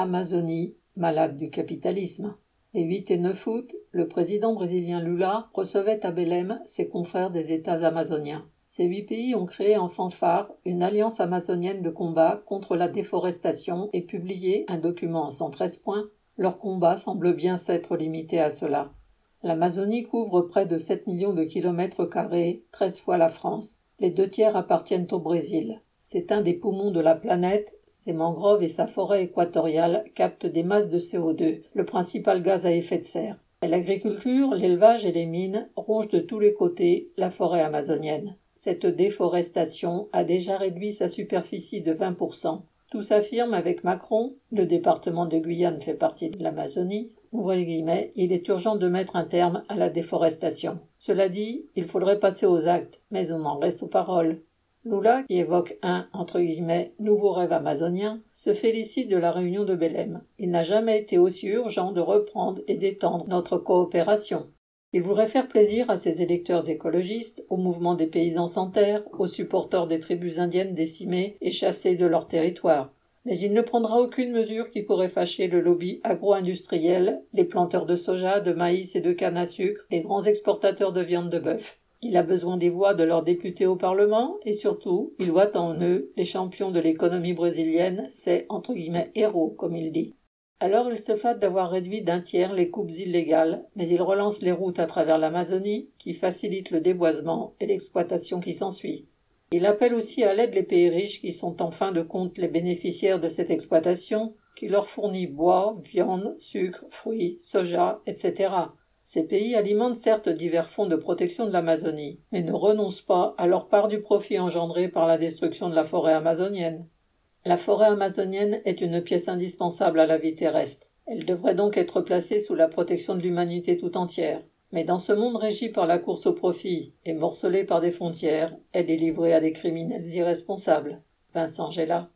Amazonie, malade du capitalisme. Les 8 et 9 août, le président brésilien Lula recevait à Belém ses confrères des États amazoniens. Ces huit pays ont créé en fanfare une alliance amazonienne de combat contre la déforestation et publié un document en 113 points. Leur combat semble bien s'être limité à cela. L'Amazonie couvre près de 7 millions de kilomètres carrés, 13 fois la France. Les deux tiers appartiennent au Brésil. C'est un des poumons de la planète ses mangroves et sa forêt équatoriale captent des masses de CO2, le principal gaz à effet de serre. L'agriculture, l'élevage et les mines rongent de tous les côtés la forêt amazonienne. Cette déforestation a déjà réduit sa superficie de 20%. Tout s'affirme avec Macron, le département de Guyane fait partie de l'Amazonie. Il est urgent de mettre un terme à la déforestation. Cela dit, il faudrait passer aux actes, mais on en reste aux paroles. Lula, qui évoque un entre guillemets, nouveau rêve amazonien, se félicite de la réunion de Belém. Il n'a jamais été aussi urgent de reprendre et d'étendre notre coopération. Il voudrait faire plaisir à ses électeurs écologistes, au mouvement des paysans sans terre, aux supporters des tribus indiennes décimées et chassées de leur territoire. Mais il ne prendra aucune mesure qui pourrait fâcher le lobby agro-industriel, les planteurs de soja, de maïs et de canne à sucre, les grands exportateurs de viande de bœuf. Il a besoin des voix de leurs députés au Parlement et surtout, il voit en eux les champions de l'économie brésilienne, ses entre guillemets héros, comme il dit. Alors il se fâte d'avoir réduit d'un tiers les coupes illégales, mais il relance les routes à travers l'Amazonie, qui facilitent le déboisement et l'exploitation qui s'ensuit. Il appelle aussi à l'aide les pays riches qui sont en fin de compte les bénéficiaires de cette exploitation, qui leur fournit bois, viande, sucre, fruits, soja, etc. Ces pays alimentent certes divers fonds de protection de l'Amazonie, mais ne renoncent pas à leur part du profit engendré par la destruction de la forêt amazonienne. La forêt amazonienne est une pièce indispensable à la vie terrestre. Elle devrait donc être placée sous la protection de l'humanité tout entière. Mais dans ce monde régi par la course au profit et morcelé par des frontières, elle est livrée à des criminels irresponsables. Vincent Gela.